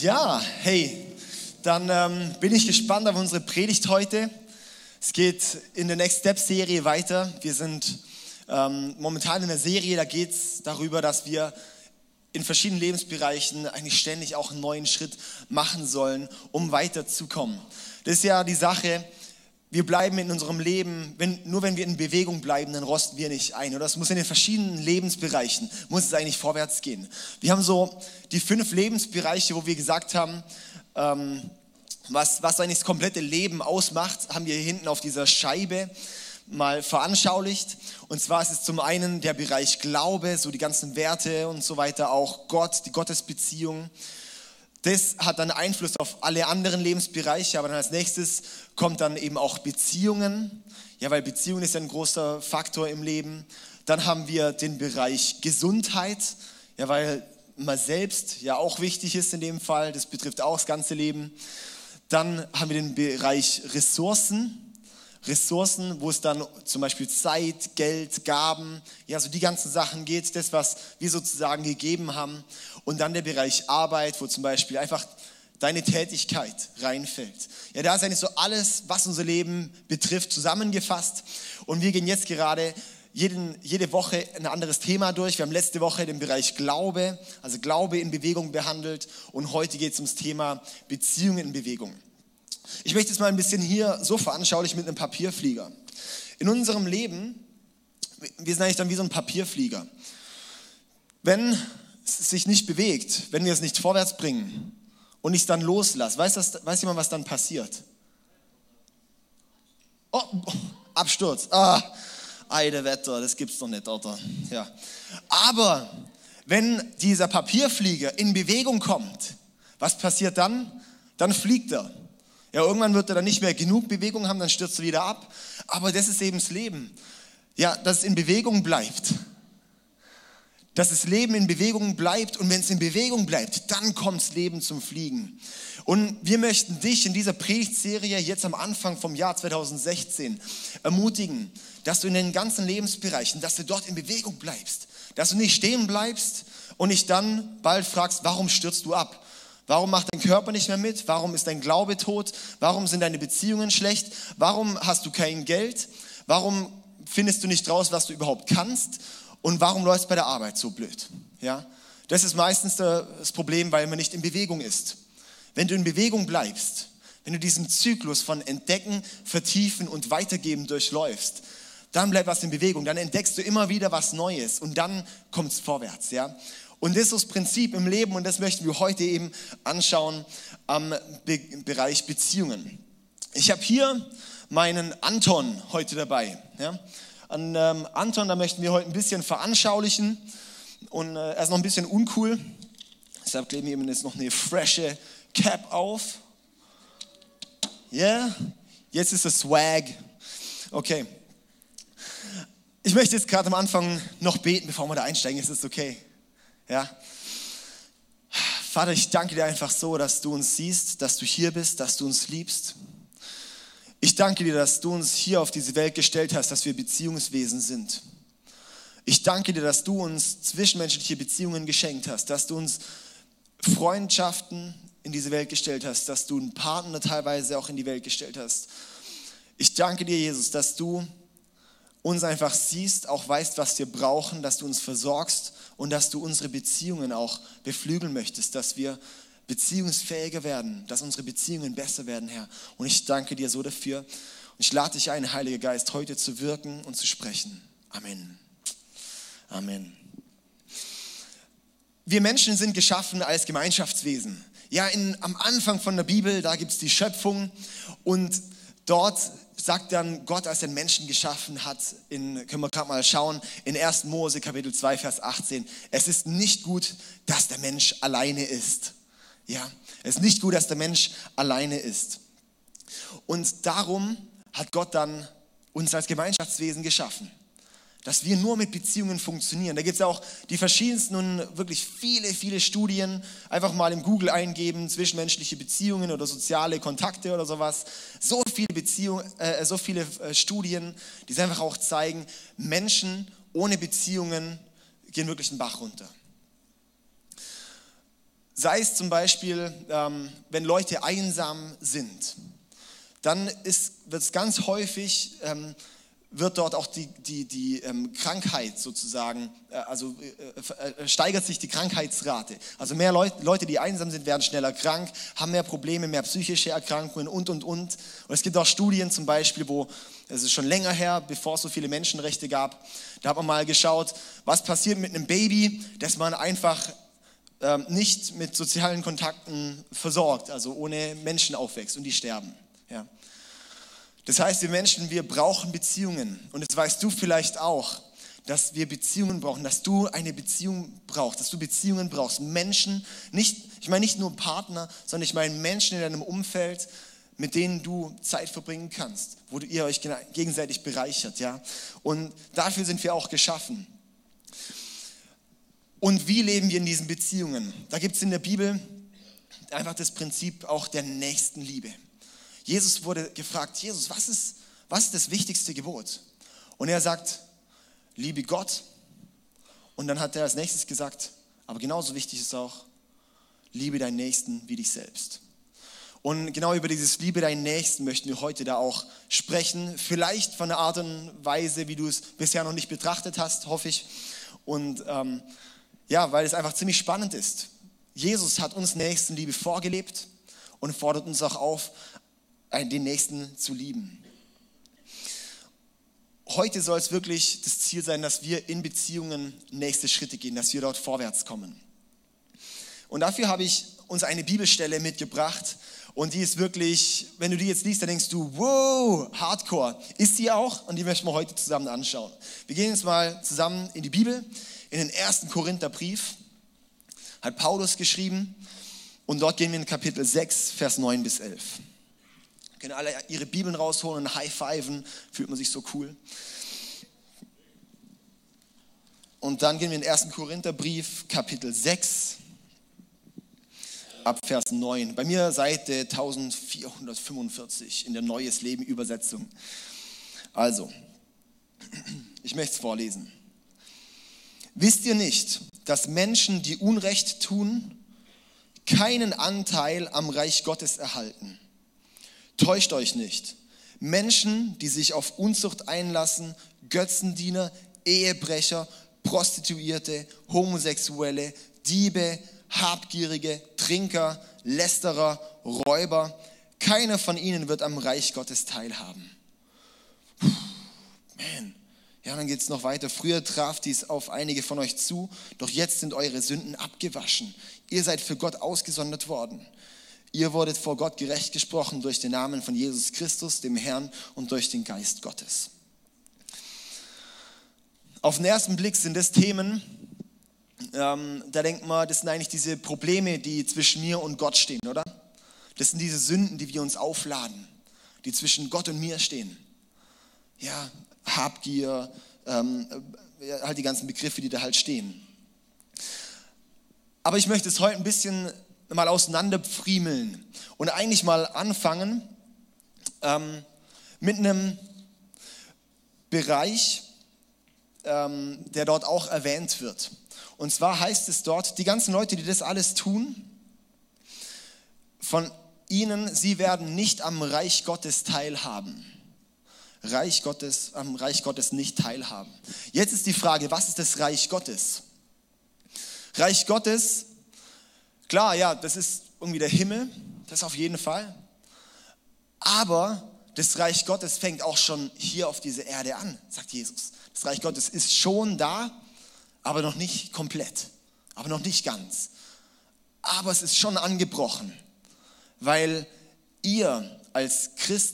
Ja, hey, dann ähm, bin ich gespannt auf unsere Predigt heute. Es geht in der Next Step Serie weiter. Wir sind ähm, momentan in der Serie, da geht es darüber, dass wir in verschiedenen Lebensbereichen eigentlich ständig auch einen neuen Schritt machen sollen, um weiterzukommen. Das ist ja die Sache, wir bleiben in unserem Leben, wenn, nur wenn wir in Bewegung bleiben, dann rosten wir nicht ein. Oder es muss in den verschiedenen Lebensbereichen, muss es eigentlich vorwärts gehen. Wir haben so die fünf Lebensbereiche, wo wir gesagt haben, ähm, was, was eigentlich das komplette Leben ausmacht, haben wir hier hinten auf dieser Scheibe mal veranschaulicht. Und zwar ist es zum einen der Bereich Glaube, so die ganzen Werte und so weiter, auch Gott, die Gottesbeziehung. Das hat dann Einfluss auf alle anderen Lebensbereiche, aber dann als nächstes kommt dann eben auch Beziehungen. Ja, weil Beziehung ist ja ein großer Faktor im Leben. Dann haben wir den Bereich Gesundheit, ja, weil man selbst ja auch wichtig ist in dem Fall. Das betrifft auch das ganze Leben. Dann haben wir den Bereich Ressourcen. Ressourcen, wo es dann zum Beispiel Zeit, Geld, Gaben, ja, so die ganzen Sachen geht, das, was wir sozusagen gegeben haben. Und dann der Bereich Arbeit, wo zum Beispiel einfach deine Tätigkeit reinfällt. Ja, da ist eigentlich so alles, was unser Leben betrifft, zusammengefasst. Und wir gehen jetzt gerade jeden, jede Woche ein anderes Thema durch. Wir haben letzte Woche den Bereich Glaube, also Glaube in Bewegung behandelt. Und heute geht es ums Thema Beziehungen in Bewegung. Ich möchte es mal ein bisschen hier so veranschaulichen mit einem Papierflieger. In unserem Leben, wir sind eigentlich dann wie so ein Papierflieger. Wenn es sich nicht bewegt, wenn wir es nicht vorwärts bringen und ich es dann loslasse, weiß, das, weiß jemand, was dann passiert? Oh, Absturz. Ah, Eide Wetter, das gibt's doch nicht, oder? Ja. Aber wenn dieser Papierflieger in Bewegung kommt, was passiert dann? Dann fliegt er. Ja, irgendwann wird er dann nicht mehr genug Bewegung haben, dann stürzt er wieder ab. Aber das ist eben das Leben. Ja, dass es in Bewegung bleibt. Dass das Leben in Bewegung bleibt und wenn es in Bewegung bleibt, dann kommt das Leben zum Fliegen. Und wir möchten dich in dieser Predigtserie jetzt am Anfang vom Jahr 2016 ermutigen, dass du in den ganzen Lebensbereichen, dass du dort in Bewegung bleibst, dass du nicht stehen bleibst und dich dann bald fragst, warum stürzt du ab? Warum macht dein Körper nicht mehr mit? Warum ist dein Glaube tot? Warum sind deine Beziehungen schlecht? Warum hast du kein Geld? Warum findest du nicht raus, was du überhaupt kannst? Und warum läuft bei der Arbeit so blöd? Ja? Das ist meistens das Problem, weil man nicht in Bewegung ist. Wenn du in Bewegung bleibst, wenn du diesen Zyklus von Entdecken, Vertiefen und Weitergeben durchläufst, dann bleibt was in Bewegung, dann entdeckst du immer wieder was Neues und dann kommt es vorwärts. Ja? Und das ist das Prinzip im Leben und das möchten wir heute eben anschauen am Be Bereich Beziehungen. Ich habe hier meinen Anton heute dabei. Ja? An ähm, Anton, da möchten wir heute ein bisschen veranschaulichen und äh, er ist noch ein bisschen uncool. Deshalb kleben wir ihm jetzt noch eine frische Cap auf. Ja, yeah? jetzt ist es Swag. Okay. Ich möchte jetzt gerade am Anfang noch beten, bevor wir da einsteigen. Ist es okay? Ja. Vater, ich danke dir einfach so, dass du uns siehst, dass du hier bist, dass du uns liebst. Ich danke dir, dass du uns hier auf diese Welt gestellt hast, dass wir Beziehungswesen sind. Ich danke dir, dass du uns zwischenmenschliche Beziehungen geschenkt hast, dass du uns Freundschaften in diese Welt gestellt hast, dass du einen Partner teilweise auch in die Welt gestellt hast. Ich danke dir, Jesus, dass du uns einfach siehst, auch weißt, was wir brauchen, dass du uns versorgst und dass du unsere Beziehungen auch beflügeln möchtest, dass wir beziehungsfähiger werden, dass unsere Beziehungen besser werden, Herr. Und ich danke dir so dafür. Und ich lade dich ein, Heiliger Geist, heute zu wirken und zu sprechen. Amen. Amen. Wir Menschen sind geschaffen als Gemeinschaftswesen. Ja, in, am Anfang von der Bibel, da gibt es die Schöpfung und dort sagt dann Gott, als er den Menschen geschaffen hat, in, können wir gerade mal schauen, in 1. Mose Kapitel 2, Vers 18, es ist nicht gut, dass der Mensch alleine ist. Ja, es ist nicht gut, dass der Mensch alleine ist. Und darum hat Gott dann uns als Gemeinschaftswesen geschaffen dass wir nur mit Beziehungen funktionieren. Da gibt es auch die verschiedensten und wirklich viele, viele Studien. Einfach mal im Google eingeben, zwischenmenschliche Beziehungen oder soziale Kontakte oder sowas. So viele Beziehungen, äh, so viele äh, Studien, die einfach auch zeigen, Menschen ohne Beziehungen gehen wirklich einen Bach runter. Sei es zum Beispiel, ähm, wenn Leute einsam sind, dann wird es ganz häufig, ähm, wird dort auch die, die, die ähm, Krankheit sozusagen, äh, also äh, äh, steigert sich die Krankheitsrate. Also mehr Leut, Leute, die einsam sind, werden schneller krank, haben mehr Probleme, mehr psychische Erkrankungen und, und, und. Und es gibt auch Studien zum Beispiel, wo, es ist schon länger her, bevor es so viele Menschenrechte gab, da hat man mal geschaut, was passiert mit einem Baby, das man einfach ähm, nicht mit sozialen Kontakten versorgt, also ohne Menschen aufwächst und die sterben. Ja. Das heißt, wir Menschen, wir brauchen Beziehungen. Und das weißt du vielleicht auch, dass wir Beziehungen brauchen, dass du eine Beziehung brauchst, dass du Beziehungen brauchst. Menschen, nicht, ich meine nicht nur Partner, sondern ich meine Menschen in deinem Umfeld, mit denen du Zeit verbringen kannst, wo ihr euch gegenseitig bereichert, ja. Und dafür sind wir auch geschaffen. Und wie leben wir in diesen Beziehungen? Da gibt es in der Bibel einfach das Prinzip auch der Nächstenliebe. Jesus wurde gefragt, Jesus, was ist, was ist das wichtigste Gebot? Und er sagt, liebe Gott. Und dann hat er als nächstes gesagt, aber genauso wichtig ist auch, liebe deinen Nächsten wie dich selbst. Und genau über dieses Liebe deinen Nächsten möchten wir heute da auch sprechen. Vielleicht von einer Art und Weise, wie du es bisher noch nicht betrachtet hast, hoffe ich. Und ähm, ja, weil es einfach ziemlich spannend ist. Jesus hat uns Nächstenliebe vorgelebt und fordert uns auch auf, den Nächsten zu lieben. Heute soll es wirklich das Ziel sein, dass wir in Beziehungen nächste Schritte gehen, dass wir dort vorwärts kommen. Und dafür habe ich uns eine Bibelstelle mitgebracht und die ist wirklich, wenn du die jetzt liest, dann denkst du, wow, hardcore. Ist sie auch und die möchten wir heute zusammen anschauen. Wir gehen jetzt mal zusammen in die Bibel, in den ersten Korintherbrief, hat Paulus geschrieben und dort gehen wir in Kapitel 6, Vers 9 bis 11 können alle ihre Bibeln rausholen und high-fiven, fühlt man sich so cool. Und dann gehen wir in den 1. Korintherbrief, Kapitel 6, ab Vers 9. Bei mir Seite 1445 in der Neues Leben Übersetzung. Also, ich möchte es vorlesen. Wisst ihr nicht, dass Menschen, die Unrecht tun, keinen Anteil am Reich Gottes erhalten? Täuscht euch nicht. Menschen, die sich auf Unzucht einlassen, Götzendiener, Ehebrecher, Prostituierte, Homosexuelle, Diebe, Habgierige, Trinker, Lästerer, Räuber, keiner von ihnen wird am Reich Gottes teilhaben. Puh, man. Ja, dann geht es noch weiter. Früher traf dies auf einige von euch zu, doch jetzt sind eure Sünden abgewaschen. Ihr seid für Gott ausgesondert worden. Ihr wurdet vor Gott gerecht gesprochen durch den Namen von Jesus Christus, dem Herrn, und durch den Geist Gottes. Auf den ersten Blick sind das Themen, ähm, da denkt man, das sind eigentlich diese Probleme, die zwischen mir und Gott stehen, oder? Das sind diese Sünden, die wir uns aufladen, die zwischen Gott und mir stehen. Ja, Habgier, ähm, halt die ganzen Begriffe, die da halt stehen. Aber ich möchte es heute ein bisschen mal auseinanderpfriemeln und eigentlich mal anfangen ähm, mit einem Bereich, ähm, der dort auch erwähnt wird. Und zwar heißt es dort, die ganzen Leute, die das alles tun, von ihnen, sie werden nicht am Reich Gottes teilhaben. Reich Gottes, am Reich Gottes nicht teilhaben. Jetzt ist die Frage, was ist das Reich Gottes? Reich Gottes Klar, ja, das ist irgendwie der Himmel, das auf jeden Fall. Aber das Reich Gottes fängt auch schon hier auf dieser Erde an, sagt Jesus. Das Reich Gottes ist schon da, aber noch nicht komplett, aber noch nicht ganz. Aber es ist schon angebrochen, weil ihr als Christen